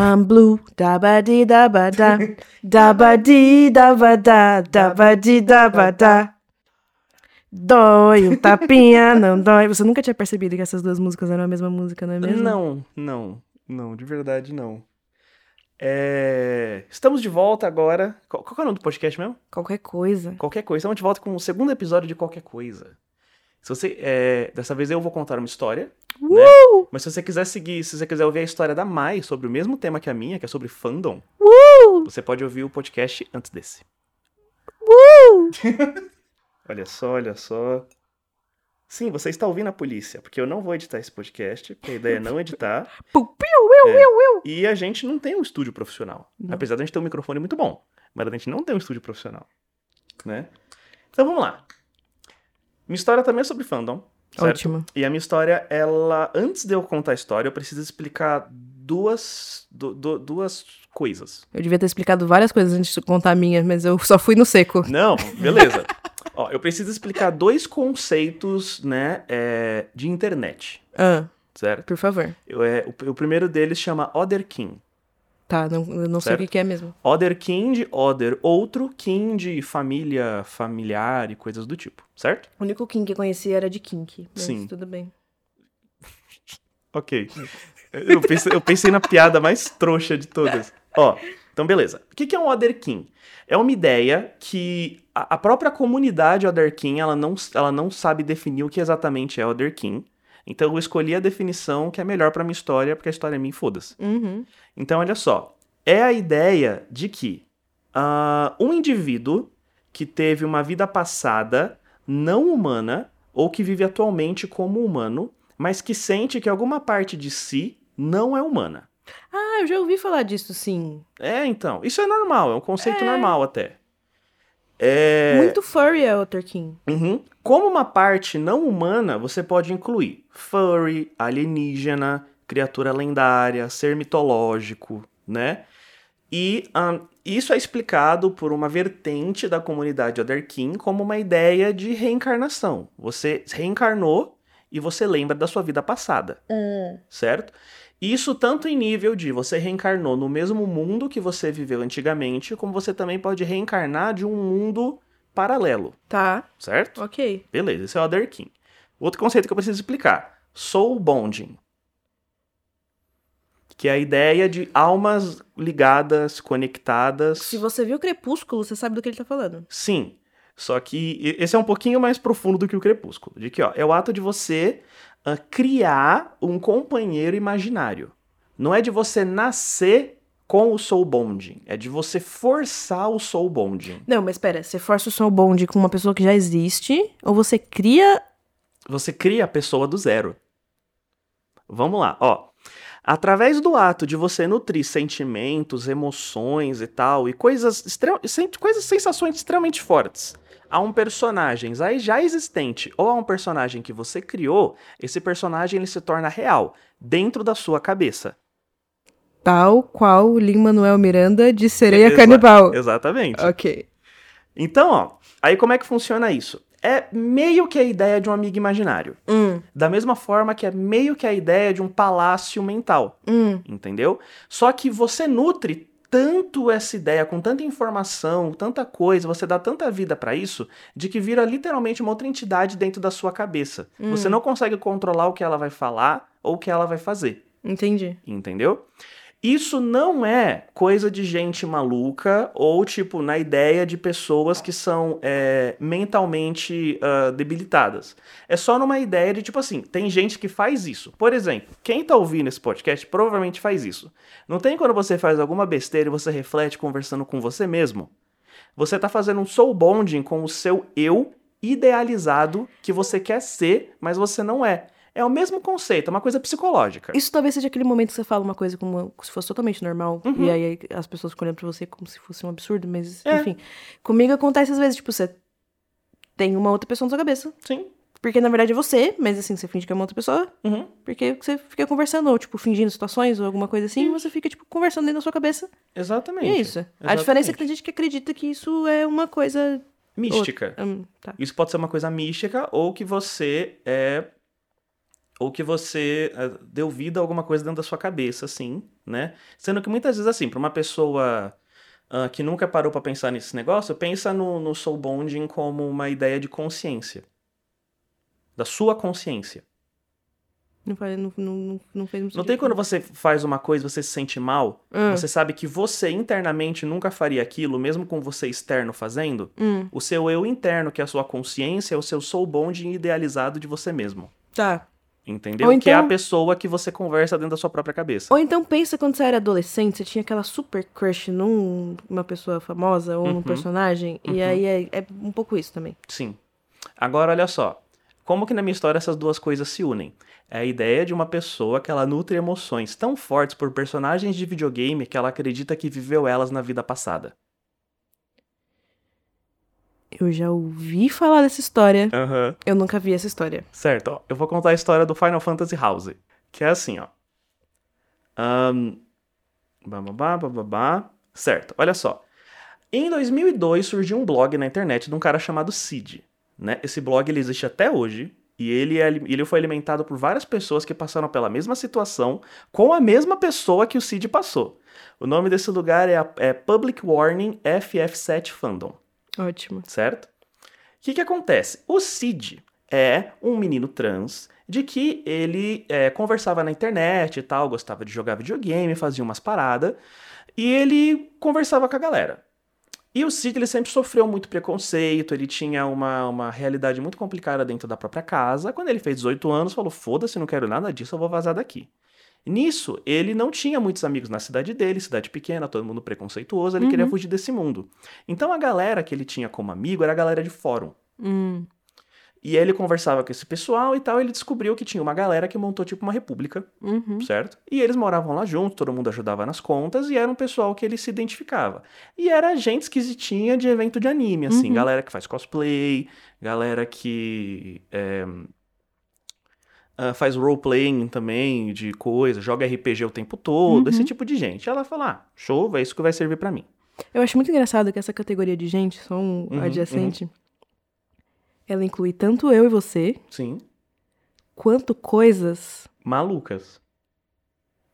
I'm blue, da ba di da ba da, da ba di da ba da, da ba di da ba da. Dói, um tapinha, não dói. Você nunca tinha percebido que essas duas músicas eram a mesma música, não é mesmo? Não, não, não, de verdade não. É, Estamos de volta agora. Qual, qual é o nome do podcast mesmo? Qualquer coisa. Qualquer coisa. Estamos de volta com o segundo episódio de Qualquer Coisa. Se você, é, Dessa vez eu vou contar uma história. Né? Mas se você quiser seguir, se você quiser ouvir a história da Mai sobre o mesmo tema que a minha, que é sobre fandom, você pode ouvir o podcast antes desse. olha só, olha só. Sim, você está ouvindo a polícia, porque eu não vou editar esse podcast, porque a ideia é não editar. É. E a gente não tem um estúdio profissional. Não. Apesar de a gente ter um microfone muito bom. Mas a gente não tem um estúdio profissional. Né? Então vamos lá. Minha história também é sobre fandom. Certo? Ótimo. E a minha história, ela. Antes de eu contar a história, eu preciso explicar duas. du- du- duas coisas. Eu devia ter explicado várias coisas antes de contar a minha, mas eu só fui no seco. Não, beleza. Ó, eu preciso explicar dois conceitos, né, é, de internet. Ah, Certo? por favor. Eu, é, o, o primeiro deles chama Other King. Tá, não, eu não sei o que, que é mesmo. Other King de Other, outro King de família, familiar e coisas do tipo, certo? O único Kim que eu conhecia era de Kink. Mas Sim. tudo bem. Ok. Eu pensei, eu pensei na piada mais trouxa de todas. Ó, então beleza. O que que é um Other King? É uma ideia que a a própria comunidade Other King, ela não, ela não sabe definir o que exatamente é Other King. Então eu escolhi a definição que é melhor pra minha história, porque a história é minha, foda-se. Uhum. Então, olha só. É a ideia de que ah, um indivíduo que teve uma vida passada não humana, ou que vive atualmente como humano, mas que sente que alguma parte de si não é humana. Ah, eu já ouvi falar disso, sim. É, então. Isso é normal, é um conceito normal até. É. Muito furry é o Kim. Uhum. Como uma parte não humana, você pode incluir furry, alienígena, criatura lendária, ser mitológico, né? E ahn, isso é explicado por uma vertente da comunidade Otherkin como uma ideia de reencarnação. Você reencarnou e você lembra da sua vida passada, certo? Isso tanto em nível de você reencarnou no mesmo mundo que você viveu antigamente, como você também pode reencarnar de um mundo paralelo, Tá, certo? ok. Beleza, esse é o Other King. Outro conceito que eu preciso explicar: soul bonding. Que é a ideia de almas ligadas, conectadas. Se você viu Crepúsculo, você sabe do que ele tá falando. Sim. Só que esse é um pouquinho mais profundo do que o crepúsculo. De que, ó, é o ato de você ah, criar um companheiro imaginário. Não é de você nascer com o soul bonding. É de você forçar o soul bonding. Não, mas pera, você força o seu bonde com uma pessoa que já existe, ou você cria. Você cria a pessoa do zero. Vamos lá, ó. Através do ato de você nutrir sentimentos, emoções e tal, e coisas, coisas sensações extremamente fortes a um personagem já- já existente ou a um personagem que você criou, esse personagem ele se torna real dentro da sua cabeça. Tal qual Lin-Manuel Miranda de Sereia Exa- Canibal. Exatamente. Ok. Então, ó, aí como é que funciona isso? É meio que a ideia de um amigo imaginário. Hum, Da mesma forma que é meio que a ideia de um palácio mental. hum. entendeu? Só que você nutre tanto essa ideia, com tanta informação, tanta coisa, você dá tanta vida pra isso, de que vira literalmente uma outra entidade dentro da sua cabeça. Você não consegue controlar o que ela vai falar ou o que ela vai fazer, Entendi. entendeu? Isso não é coisa de gente maluca ou, tipo, na ideia de pessoas que são é, mentalmente ah, debilitadas. É só numa ideia de, tipo assim, tem gente que faz isso. Por exemplo, quem tá ouvindo esse podcast provavelmente faz isso. Não tem quando você faz alguma besteira e você reflete conversando com você mesmo? Você tá fazendo um soul bonding com o seu eu idealizado que você quer ser, mas você não é. É o mesmo conceito, é uma coisa psicológica. Isso talvez seja aquele momento que você fala uma coisa como se fosse totalmente normal. Uhum. E aí as pessoas ficam olhando pra você como se fosse um absurdo, mas É. enfim. Comigo acontece às vezes, tipo, você tem uma outra pessoa na sua cabeça. Sim. Porque na verdade é você, mas assim, você finge que é uma outra pessoa. Uhum. Porque você fica conversando, ou tipo, fingindo situações ou alguma coisa assim, e você fica, tipo, conversando dentro da sua cabeça. Exatamente. E é isso. A diferença é que tem gente que acredita que isso é uma coisa. Mística. outra. Hum, tá. Isso pode ser uma coisa mística ou que você é ou que você eh, deu vida a alguma coisa dentro da sua cabeça, assim, né? Sendo que muitas vezes, assim, para uma pessoa ah, que nunca parou para pensar nesse negócio, pensa no, no soul bonding como uma ideia de consciência. Da sua consciência. Não, faz, não, não, não fez muito Não tem quando você faz uma coisa e você se sente mal? Ah. Você sabe que você internamente nunca faria aquilo, mesmo com você externo fazendo? Hum, O seu eu interno, que é a sua consciência, é o seu soul bonding idealizado de você mesmo. tá. Entendeu? Ou Que é a então- pessoa que você conversa dentro da sua própria cabeça. Ou então pensa quando você era adolescente, você tinha aquela super crush num, numa pessoa famosa ou num Uhum. personagem. E aí é, é um pouco isso também. Sim. Agora, olha só. Como que na minha história essas duas coisas se unem? É a ideia de uma pessoa que ela nutre emoções tão fortes por personagens de videogame que ela acredita que viveu elas na vida passada. Eu já ouvi falar dessa história. Aham. Eu nunca vi essa história. Certo, ó. Eu vou contar a história do Final Fantasy House. Que é assim, ó. Ahn, bababá, bababá. Certo, olha só. Em 2002 surgiu um blog na internet de um cara chamado Cid. Né? Esse blog ele existe até hoje. E ele, é ele foi alimentado por várias pessoas que passaram pela mesma situação com a mesma pessoa que o Cid passou. O nome desse lugar é, é Public Warning FF7 Fandom Ótimo. certo? O que, que acontece? O Cid é um menino trans de que ele é, conversava na internet e tal, gostava de jogar videogame, fazia umas paradas, e ele conversava com a galera. E o Cid ele sempre sofreu muito preconceito, ele tinha uma, uma realidade muito complicada dentro da própria casa. Quando ele fez 18 anos, falou: foda-se, não quero nada disso, eu vou vazar daqui. Nisso, ele não tinha muitos amigos na cidade dele, cidade pequena, todo mundo preconceituoso, ele queria fugir desse mundo. Então a galera que ele tinha como amigo era a galera de fórum. Hum, E aí ele conversava com esse pessoal e tal, ele descobriu que tinha uma galera que montou tipo uma república, uhum. certo? E eles moravam lá juntos, todo mundo ajudava nas contas e era um pessoal que ele se identificava. E era gente esquisitinha de evento de anime, assim, Uhum. galera que faz cosplay, galera que é, ah, faz role-playing também de coisa, joga RPG o tempo todo, esse Uhum. tipo de gente. Ela fala, ah, show, é isso que vai servir pra mim. Eu acho muito engraçado que essa categoria de gente, só um Uhum, adjacente, ela inclui tanto eu e você, Sim, quanto coisas malucas.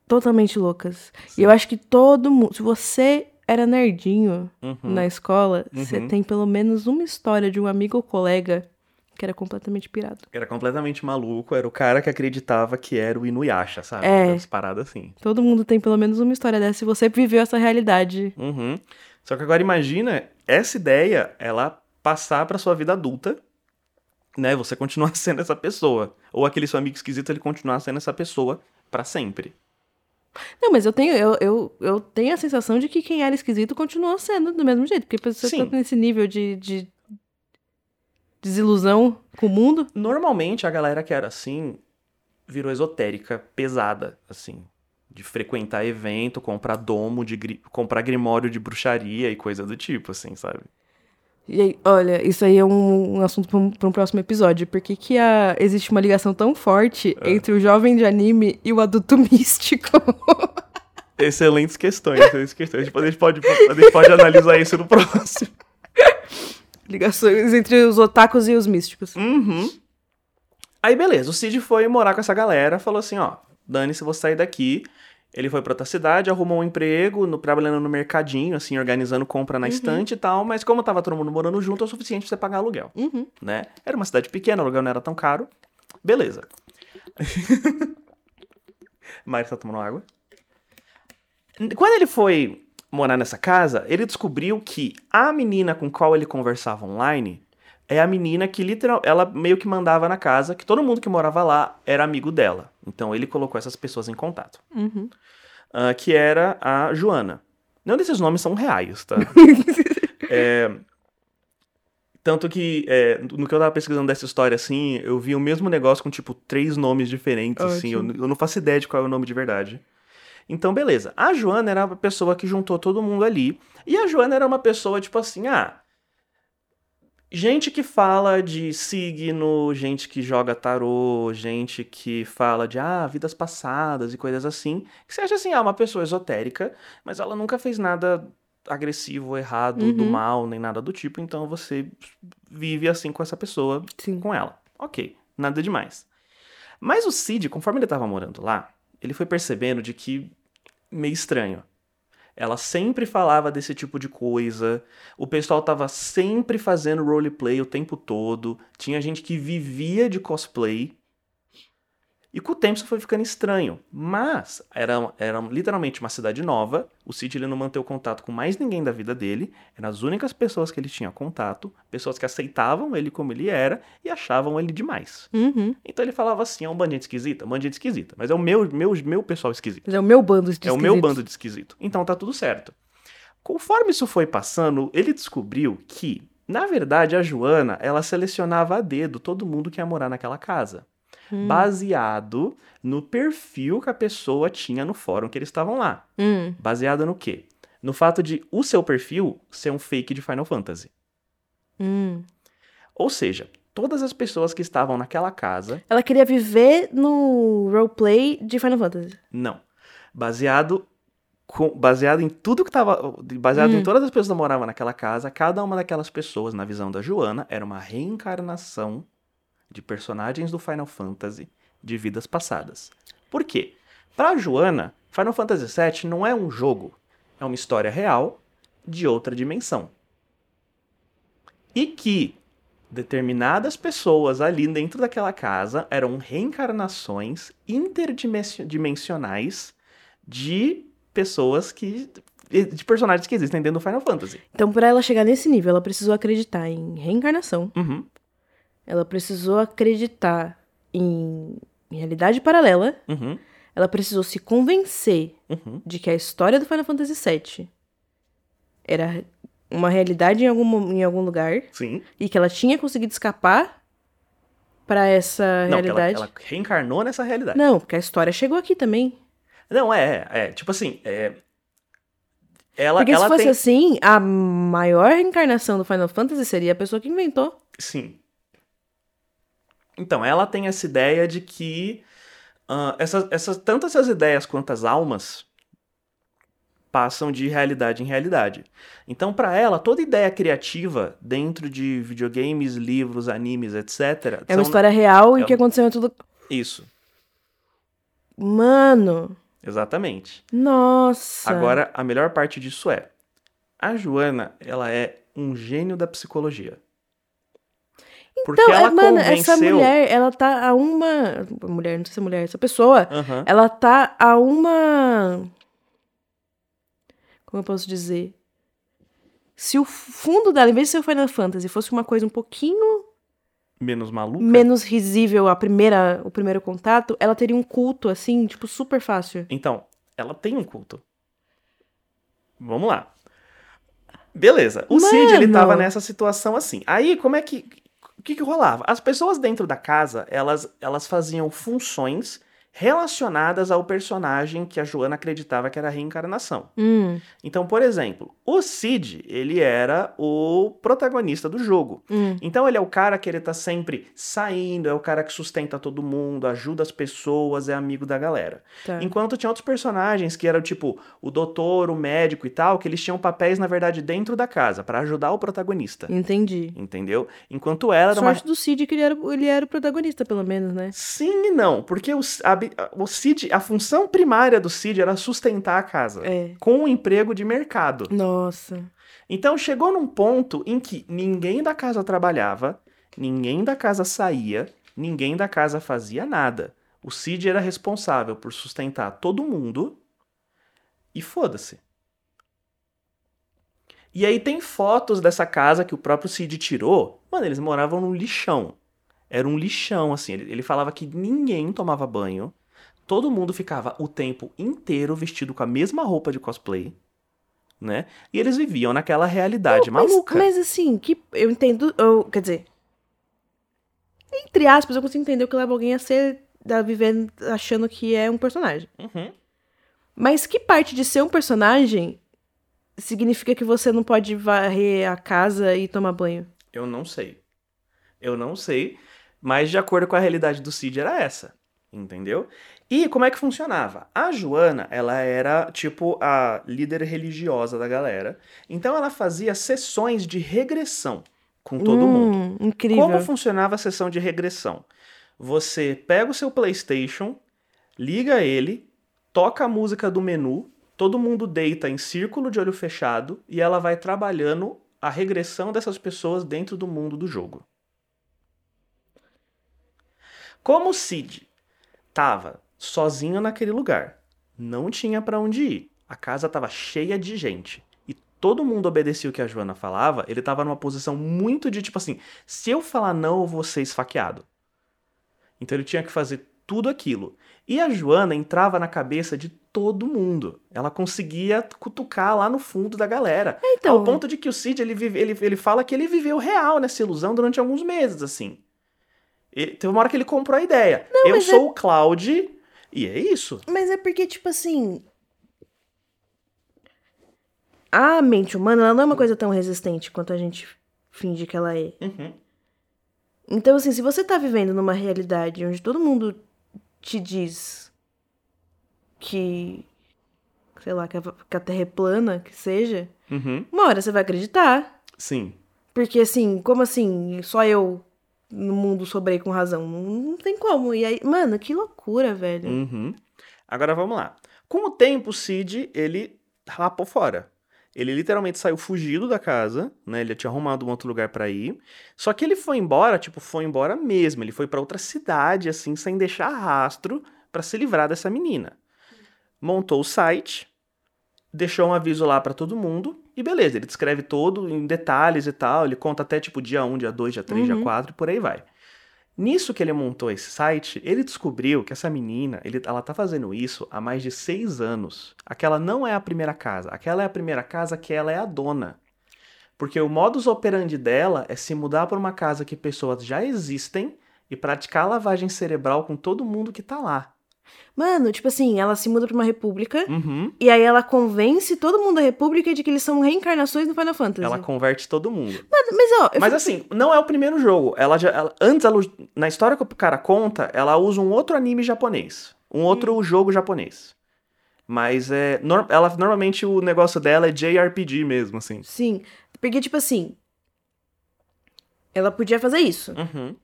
totalmente loucas. Sim. E eu acho que todo mundo. Se você era nerdinho Uhum. na escola, você Uhum. tem pelo menos uma história de um amigo ou colega que era completamente pirado. Era completamente maluco, era o cara que acreditava que era o Inuyasha, sabe? É. As paradas assim. Todo mundo tem pelo menos uma história dessa se você viveu essa realidade. Uhum. Só que agora imagina essa ideia, ela passar pra sua vida adulta, né? Você continuar sendo essa pessoa. Ou aquele seu amigo esquisito, ele continuar sendo essa pessoa pra sempre. Não, mas eu tenho, eu, eu, eu tenho a sensação de que quem era esquisito continuou sendo do mesmo jeito. Porque você tá nesse nível de, de desilusão com o mundo. Normalmente a galera que era assim virou esotérica, pesada, assim. De frequentar evento, comprar domo, de gri- comprar grimório de bruxaria e coisa do tipo, assim, sabe? E aí, olha, isso aí é um, um assunto para um, pra um próximo episódio. Por que, que a- existe uma ligação tão forte É. entre o jovem de anime e o adulto místico? Excelentes questões, excelentes questões. Depois a gente pode, a gente pode analisar isso no próximo. Ligações entre os otakus e os místicos. Uhum. Aí, beleza, o Cid foi morar com essa galera, falou assim, ó, dane-se, vou sair daqui. Ele foi pra outra cidade, arrumou um emprego, no, trabalhando no mercadinho, assim, organizando compra na estante e tal, mas como tava todo mundo morando junto, é o suficiente pra você pagar aluguel, Uhum. né? Era uma cidade pequena, o aluguel não era tão caro. Beleza. Mari tá tomando água. Quando ele foi morar nessa casa, ele descobriu que a menina com qual ele conversava online é a menina que literal, ela meio que mandava na casa, que todo mundo que morava lá era amigo dela. Então ele colocou essas pessoas em contato. Uhum. Ah, que era a Joana. Nenhum desses nomes são reais, tá? É, tanto que, é, no que eu tava pesquisando dessa história, assim, eu vi o mesmo negócio com, tipo, três nomes diferentes, assim. Eu, Ótimo. eu não faço ideia de qual é o nome de verdade. Então, beleza. A Joana era a pessoa que juntou todo mundo ali. E a Joana era uma pessoa, tipo assim, ah... Gente que fala de signo, gente que joga tarô, gente que fala de, ah, vidas passadas e coisas assim. Que você acha assim, ah, uma pessoa esotérica, mas ela nunca fez nada agressivo, errado, do Uhum. mal, nem nada do tipo, então você vive assim com essa pessoa, Sim. com ela. Ok, nada demais. Mas o Cid, conforme ele tava morando lá, ele foi percebendo de que meio estranho. Ela sempre falava desse tipo de coisa. O pessoal tava sempre fazendo roleplay o tempo todo. Tinha gente que vivia de cosplay. E com o tempo isso foi ficando estranho. Mas era, era literalmente uma cidade nova. O Cid ele não manteve contato com mais ninguém da vida dele. Eram as únicas pessoas que ele tinha contato. Pessoas que aceitavam ele como ele era e achavam ele demais. Uhum. Então ele falava assim: é um bandido esquisito? É um bandido esquisita. Mas é o meu, meu, meu pessoal esquisito. Mas é o meu bando de É o meu bando de esquisito. Então tá tudo certo. Conforme isso foi passando, ele descobriu que, na verdade, a Joana, ela selecionava a dedo todo mundo que ia morar naquela casa. Hum. Baseado no perfil que a pessoa tinha no fórum que eles estavam lá. Hum. Baseado no quê? No fato de o seu perfil ser um fake de Final Fantasy. Hum. Ou seja, todas as pessoas que estavam naquela casa, Ela queria viver no roleplay de Final Fantasy. não. Baseado com- baseado em tudo que estava. Baseado Hum. em todas as pessoas que moravam naquela casa, cada uma daquelas pessoas, na visão da Joana, era uma reencarnação de personagens do Final Fantasy de vidas passadas. Por quê? Pra Joana, Final Fantasy VII não é um jogo, é uma história real de outra dimensão. E que determinadas pessoas ali dentro daquela casa eram reencarnações interdimensionais de pessoas que. de personagens que existem dentro do Final Fantasy. Então, pra ela chegar nesse nível, ela precisou acreditar em reencarnação. Uhum. Ela precisou acreditar em realidade paralela. Uhum. Ela precisou se convencer Uhum. de que a história do Final Fantasy VII era uma realidade em algum, em algum lugar Sim. e que ela tinha conseguido escapar pra essa Não, que ela, realidade. ela reencarnou nessa realidade. Não, porque a história chegou aqui também. Não, é, é. Tipo assim, é. Ela, Porque ela se fosse tem. assim, a maior reencarnação do Final Fantasy seria a pessoa que inventou. Sim. Então, ela tem essa ideia de que ah, essas, essas, tanto essas ideias quanto as almas passam de realidade em realidade. Então, para ela, toda ideia criativa dentro de videogames, livros, animes, etc. É uma são- história real e é o que aconteceu em tudo. Isso, Mano, exatamente. nossa. Agora, a melhor parte disso é: a Joana, ela é um gênio da psicologia. Porque Então, ela é, mano, convenceu. essa mulher, ela tá a uma. Mulher, não sei se é mulher, essa pessoa, Aham. ela tá a uma. Como eu posso dizer? Se o fundo dela, em vez de ser o Final Fantasy, fosse uma coisa um pouquinho Menos maluca. menos risível a primeira, o primeiro contato, ela teria um culto, assim, tipo, super fácil. Então, ela tem um culto. Vamos lá. Beleza. O Cid, ele Mano! tava nessa situação assim. Aí, como é que. Que que rolava? As pessoas dentro da casa, elas, elas faziam funções relacionadas ao personagem que a Joana acreditava que era a reencarnação. Hum, Então, por exemplo, o Cid, ele era o protagonista do jogo. hum. Então ele é o cara que ele tá sempre saindo, é o cara que sustenta todo mundo, ajuda as pessoas, é amigo da galera. Tá. Enquanto tinha outros personagens que eram tipo o doutor, o médico e tal, que eles tinham papéis, na verdade, dentro da casa, pra ajudar o protagonista. Entendi. Entendeu? Enquanto ela era uma. Sorte do Cid que ele era, ele era o protagonista, pelo menos, né? Sim e não, porque o, a, o Cid, a função primária do Cid era sustentar a casa. É. Com um emprego de mercado. Nossa. Então chegou num ponto em que ninguém da casa trabalhava, ninguém da casa saía, ninguém da casa fazia nada. O Cid era responsável por sustentar todo mundo e foda-se. E aí tem fotos dessa casa que o próprio Cid tirou. Mano, eles moravam num lixão. Era um lixão, assim. Ele, ele falava que ninguém tomava banho. Todo mundo ficava o tempo inteiro vestido com a mesma roupa de cosplay né? E eles viviam naquela realidade Mas- maluca. Mas, assim, que eu entendo. Eu, quer dizer. Entre aspas, eu consigo entender o que leva alguém a ser. a viver achando que é um personagem. Uhum. Mas que parte de ser um personagem significa que você não pode varrer a casa e tomar banho? Eu não sei. Eu não sei, mas de acordo com a realidade do Cid era essa, entendeu? E como é que funcionava? A Joana, ela era tipo a líder religiosa da galera. Então ela fazia sessões de regressão com todo mundo. Hum, Incrível. Como funcionava a sessão de regressão? Você pega o seu PlayStation, liga ele, toca a música do menu, todo mundo deita em círculo de olho fechado e ela vai trabalhando a regressão dessas pessoas dentro do mundo do jogo. Como o Cid tava sozinho naquele lugar, não tinha para onde ir, a casa tava cheia de gente e todo mundo obedecia o que a Joana falava, ele tava numa posição muito de tipo assim: se eu falar não, eu vou ser esfaqueado. Então ele tinha que fazer tudo aquilo. E a Joana entrava na cabeça de todo mundo. Ela conseguia cutucar lá no fundo da galera. Então- Ao ponto de que o Cid, ele, vive, ele, ele fala que ele viveu real nessa ilusão durante alguns meses, assim. Ele- teve uma hora que ele comprou a ideia. Eu mas sou o Cloud e é isso. Mas é porque, tipo assim. A mente humana ela não é uma coisa tão resistente quanto a gente finge que ela é. Uhum. Então, assim, se você tá vivendo numa realidade onde todo mundo te diz que. sei lá, que a, que a Terra é plana, que seja, Uhum. uma hora você vai acreditar. Sim. Porque, assim, como assim? Só eu no mundo sobrei com razão? Não, não tem como. E aí, mano, que loucura, velho. Uhum. Agora vamos lá. Com o tempo, o Cid, ele rapou fora. Ele literalmente saiu fugido da casa, né? Ele tinha arrumado um outro lugar pra ir. Só que ele foi embora, tipo, foi embora mesmo. Ele foi pra outra cidade, assim, sem deixar rastro pra se livrar dessa menina. Montou o site, deixou um aviso lá pra todo mundo e beleza, ele descreve todo em detalhes e tal. Ele conta até tipo dia 1, dia 2, dia 3, dia Uhum. 4 e por aí vai. Nisso que ele montou esse site, ele descobriu que essa menina, ele, ela tá fazendo isso há mais de seis anos. Aquela não é a primeira casa. Aquela é a primeira casa que ela é a dona. Porque o modus operandi dela é se mudar para uma casa que pessoas já existem e praticar lavagem cerebral com todo mundo que tá lá. Mano, tipo assim, ela se muda pra uma república. Uhum. E aí ela convence todo mundo da república de que eles são reencarnações no Final Fantasy. Ela converte todo mundo. Mano, mas ó, Mas fico- assim, não é o primeiro jogo. Ela já, ela- antes, ela, na história que o cara conta, ela usa um outro anime japonês. Um outro jogo japonês. Mas é. ela, normalmente o negócio dela é JRPG mesmo, assim. Sim. Porque, tipo assim. Ela podia fazer isso. Uhum.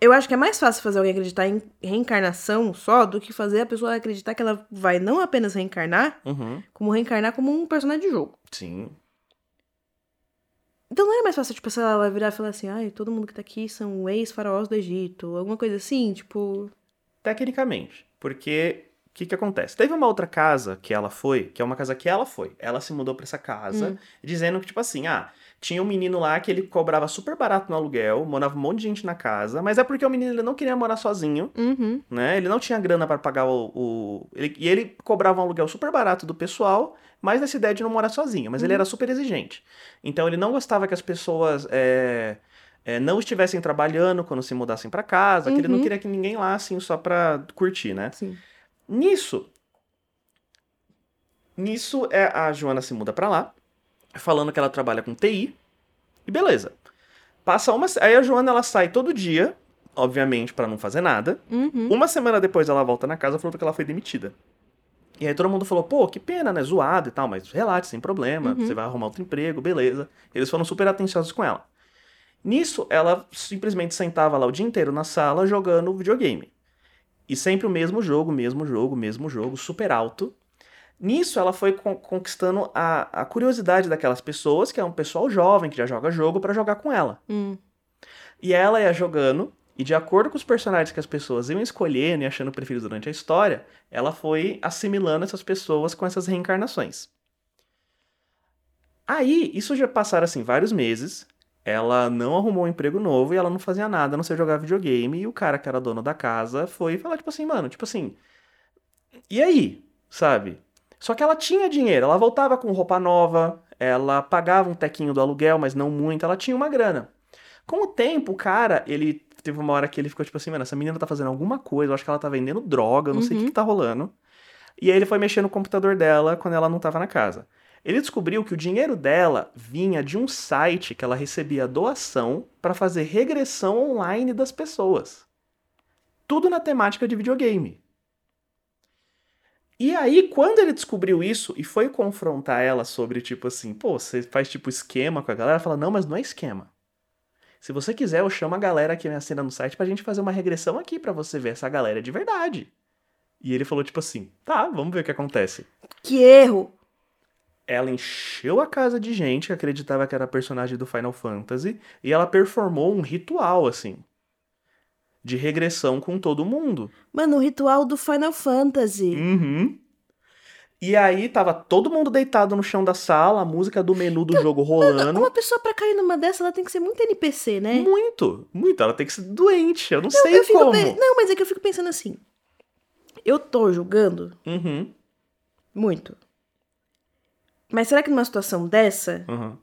Eu acho que é mais fácil fazer alguém acreditar em reencarnação só do que fazer a pessoa acreditar que ela vai não apenas reencarnar, Uhum. como reencarnar como um personagem de jogo. Sim. Então não era mais fácil, tipo, lá, ela virar e falar assim, ai, todo mundo que tá aqui são ex-faraós do Egito, alguma coisa assim, tipo. Tecnicamente. Porque que, que acontece? Teve uma outra casa que ela foi, que é uma casa que ela foi. Ela se mudou pra essa casa, dizendo que, tipo assim, ah, tinha um menino lá que ele cobrava super barato no aluguel, morava um monte de gente na casa, mas é porque o menino ele não queria morar sozinho. Uhum. né? Ele não tinha grana para pagar o. o- ele- e ele cobrava um aluguel super barato do pessoal, mas nessa ideia de não morar sozinho. Mas ele era super exigente. Então ele não gostava que as pessoas é, é, não estivessem trabalhando quando se mudassem para casa, que ele não Uhum. queria que ninguém lá, assim, só pra curtir, né? Sim. Nisso. Nisso, é, a Joana se muda pra lá, falando que ela trabalha com TI. E beleza. Passa uma. Aí a Joana ela sai todo dia, obviamente, pra não fazer nada. Uhum. Uma semana depois ela volta na casa falou que ela foi demitida. E aí todo mundo falou, pô, que pena, né? Zoado e tal, mas relate, sem problema, Uhum. você vai arrumar outro emprego, beleza. Eles foram super atenciosos com ela. Nisso, ela simplesmente sentava lá o dia inteiro na sala jogando videogame. E sempre o mesmo jogo, mesmo jogo, mesmo jogo, super alto. Nisso, ela foi con- conquistando a, a curiosidade daquelas pessoas, que é um pessoal jovem que já joga jogo, pra jogar com ela. Hum. E ela ia jogando, e de acordo com os personagens que as pessoas iam escolhendo e achando preferidos durante a história, ela foi assimilando essas pessoas com essas reencarnações. Aí, isso já passaram assim vários meses. Ela não arrumou um emprego novo e ela não fazia nada, a não ser jogar videogame. E o cara que era dono da casa foi falar, tipo assim, mano, tipo assim. E aí? Sabe? Só que ela tinha dinheiro, ela voltava com roupa nova, ela pagava um tequinho do aluguel, mas não muito, ela tinha uma grana. Com o tempo, o cara, ele teve uma hora que ele ficou tipo assim, mano, essa menina tá fazendo alguma coisa, eu acho que ela tá vendendo droga, eu não sei o que, Uhum. que tá rolando. E aí ele foi mexer no computador dela quando ela não tava na casa. Ele descobriu que o dinheiro dela vinha de um site que ela recebia doação pra fazer regressão online das pessoas. Tudo na temática de videogame. E aí, quando ele descobriu isso e foi confrontar ela sobre, tipo assim, pô, você faz tipo esquema com a galera, ela fala, não, mas não é esquema. Se você quiser, eu chamo a galera que me assina no site pra gente fazer uma regressão aqui pra você ver essa galera de verdade. E ele falou tipo assim: "Tá, vamos ver o que acontece". Que erro! Ela encheu a casa de gente que acreditava que era personagem do Final Fantasy e ela performou um ritual assim de regressão com todo mundo. Mano, o ritual do Final Fantasy. Uhum. E aí tava todo mundo deitado no chão da sala, a música do menu do jogo rolando. Uma pessoa pra cair numa dessa, ela tem que ser muito NPC, né? Muito, muito. Ela tem que ser doente. Eu não sei eu como. pe- Não, mas é que eu fico pensando assim. Eu tô julgando Uhum, muito. Mas será que numa situação dessa, uhum.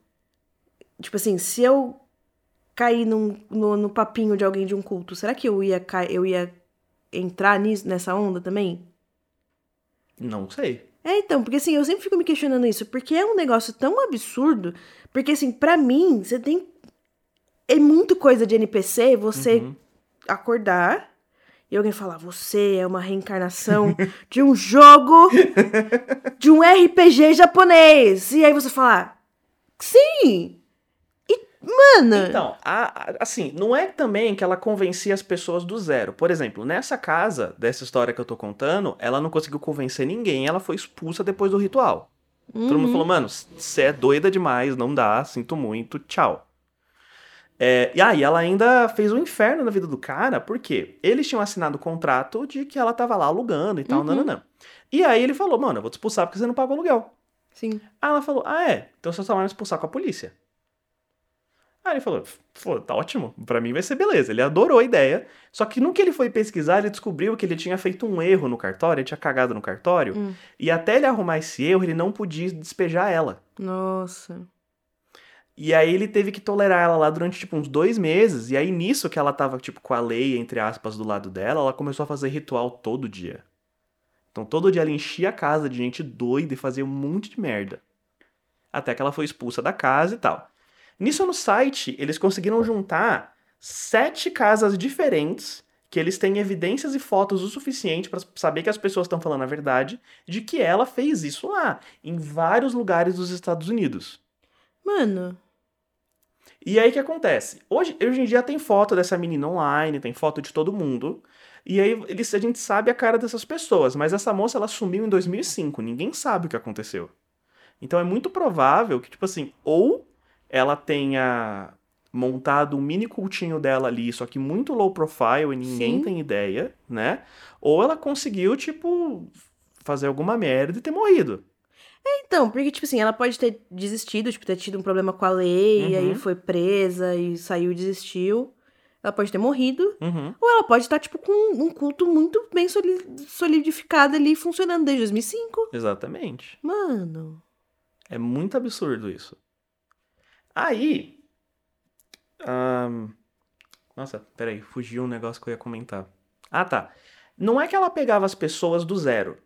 tipo assim, se eu cair num, no, no papinho de alguém de um culto, será que eu ia, ca- eu ia entrar nisso, nessa onda também? Não sei. É, então, porque assim, eu sempre fico me questionando isso, porque é um negócio tão absurdo, porque assim, pra mim, você tem. É muito coisa de NPC você Uhum. acordar e alguém falar, você é uma reencarnação de um jogo de um RPG japonês. E aí você falar, sim! E, mano. Então, a- a- assim, não é também que ela convencia as pessoas do zero. Por exemplo, nessa casa, dessa história que eu tô contando, ela não conseguiu convencer ninguém, ela foi expulsa depois do ritual. Todo mundo falou, mano, você é doida demais, não dá, sinto muito, tchau. É, e aí ela ainda fez um inferno na vida do cara, porque eles tinham assinado o contrato de que ela tava lá alugando e tal, Uhum. nananã. E aí ele falou, mano, eu vou te expulsar porque você não pagou aluguel. Sim. Aí ela falou, ah é, então você só vai me expulsar com a polícia. Aí ele falou, pô, tá ótimo, pra mim vai ser beleza. Ele adorou a ideia, só que no que ele foi pesquisar, ele descobriu que ele tinha feito um erro no cartório, ele tinha cagado no cartório, Hum. e até ele arrumar esse erro, ele não podia despejar ela. Nossa. E aí ele teve que tolerar ela lá durante, tipo, uns dois meses. E aí, nisso que ela tava, tipo, com a lei, entre aspas, do lado dela, ela começou a fazer ritual todo dia. Então, todo dia ela enchia a casa de gente doida e fazia um monte de merda. Até que ela foi expulsa da casa e tal. Nisso, no site, eles conseguiram juntar sete casas diferentes que eles têm evidências e fotos o suficiente pra saber que as pessoas estão falando a verdade de que ela fez isso lá, em vários lugares dos Estados Unidos. Mano. E aí o que acontece? Hoje, hoje em dia tem foto dessa menina online, tem foto de todo mundo. E aí eles, a gente sabe a cara dessas pessoas, mas essa moça ela sumiu em 2005, ninguém sabe o que aconteceu. Então é muito provável que, tipo assim, ou ela tenha montado um mini cultinho dela ali, só que muito low profile e ninguém Sim. tem ideia, né? Ou ela conseguiu, tipo, fazer alguma merda e ter morrido. Então, porque, tipo assim, ela pode ter desistido, tipo, ter tido um problema com a lei, e aí Uhum. foi presa e saiu e desistiu. Ela pode ter morrido. Uhum. Ou ela pode estar, tipo, com um culto muito bem soli- solidificado ali, funcionando desde 2005. Exatamente. Mano. É muito absurdo isso. Aí. ahn, nossa, peraí, fugiu um negócio que eu ia comentar. Ah, tá. Não é que ela pegava as pessoas do zero.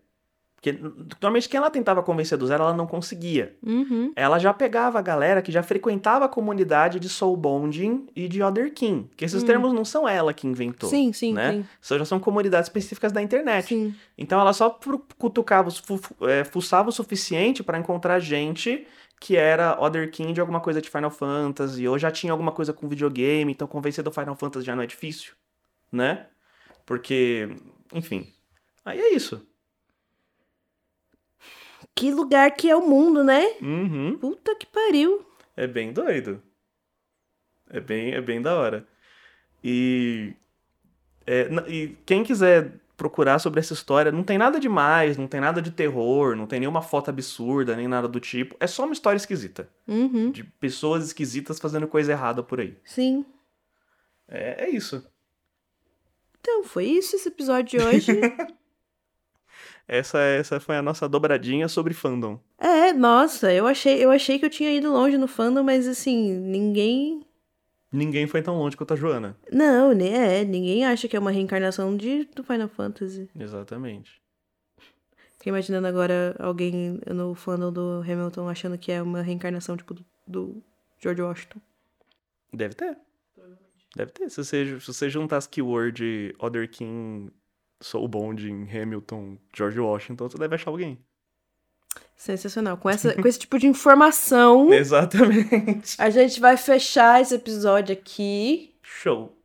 Porque normalmente quem ela tentava convencer do zero, ela não conseguia. Uhum. Ela já pegava a galera que já frequentava a comunidade de Soul Bonding e de Other King. Que esses Hum. termos não são ela que inventou. Sim, sim, né? sim. Só já são comunidades específicas da internet. Sim. Então ela só cutucava, fu- é, fuçava o suficiente pra encontrar gente que era Other King de alguma coisa de Final Fantasy, ou já tinha alguma coisa com videogame, então convencer do Final Fantasy já não é difícil, né? Porque, enfim. Aí é isso. Que lugar que é o mundo, né? Uhum. Puta que pariu. É bem doido. É bem, é bem da hora. E, é, e quem quiser procurar sobre essa história, não tem nada demais, não tem nada de terror, não tem nenhuma foto absurda, nem nada do tipo. É só uma história esquisita. Uhum. De pessoas esquisitas fazendo coisa errada por aí. Sim. É, é isso. Então, foi isso esse episódio de hoje. Essa, essa foi a nossa dobradinha sobre fandom. é, nossa, eu achei, eu achei que eu tinha ido longe no fandom, mas assim, ninguém. Ninguém foi tão longe quanto a Joana. Não, né? É, ninguém acha que é uma reencarnação de, do Final Fantasy. Exatamente. Fiquei imaginando agora alguém no fandom do Hamilton achando que é uma reencarnação, tipo, do, do George Washington. Deve ter. Deve ter. Se você, se você juntar as keyword Other King, Soul Bonding, Hamilton, George Washington, você deve achar alguém. Sensacional. Com, essa, com esse tipo de informação, Exatamente. a gente vai fechar esse episódio aqui. Show.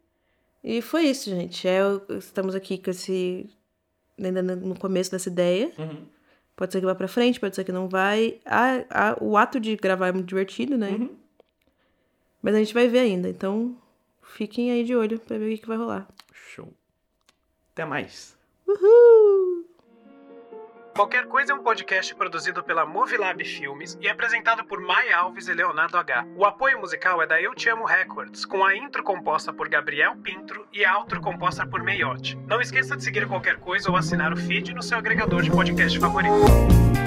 E foi isso, gente. É, o- estamos aqui com esse. Ainda no começo dessa ideia. Uhum. Pode ser que vá pra frente, pode ser que não vai. Ah, ah, o ato de gravar é muito divertido, né? Uhum. Mas a gente vai ver ainda. Então, fiquem aí de olho pra ver o que, que vai rolar. Show. Até mais. Uhul! Qualquer Coisa é um podcast produzido pela Movilab Filmes e apresentado por Mai Alves e Leonardo H. O apoio musical é da Eu Te Amo Records, com a intro composta por Gabriel Pintro e a outro composta por Meiote. Não esqueça de seguir Qualquer Coisa ou assinar o feed no seu agregador de podcast favorito.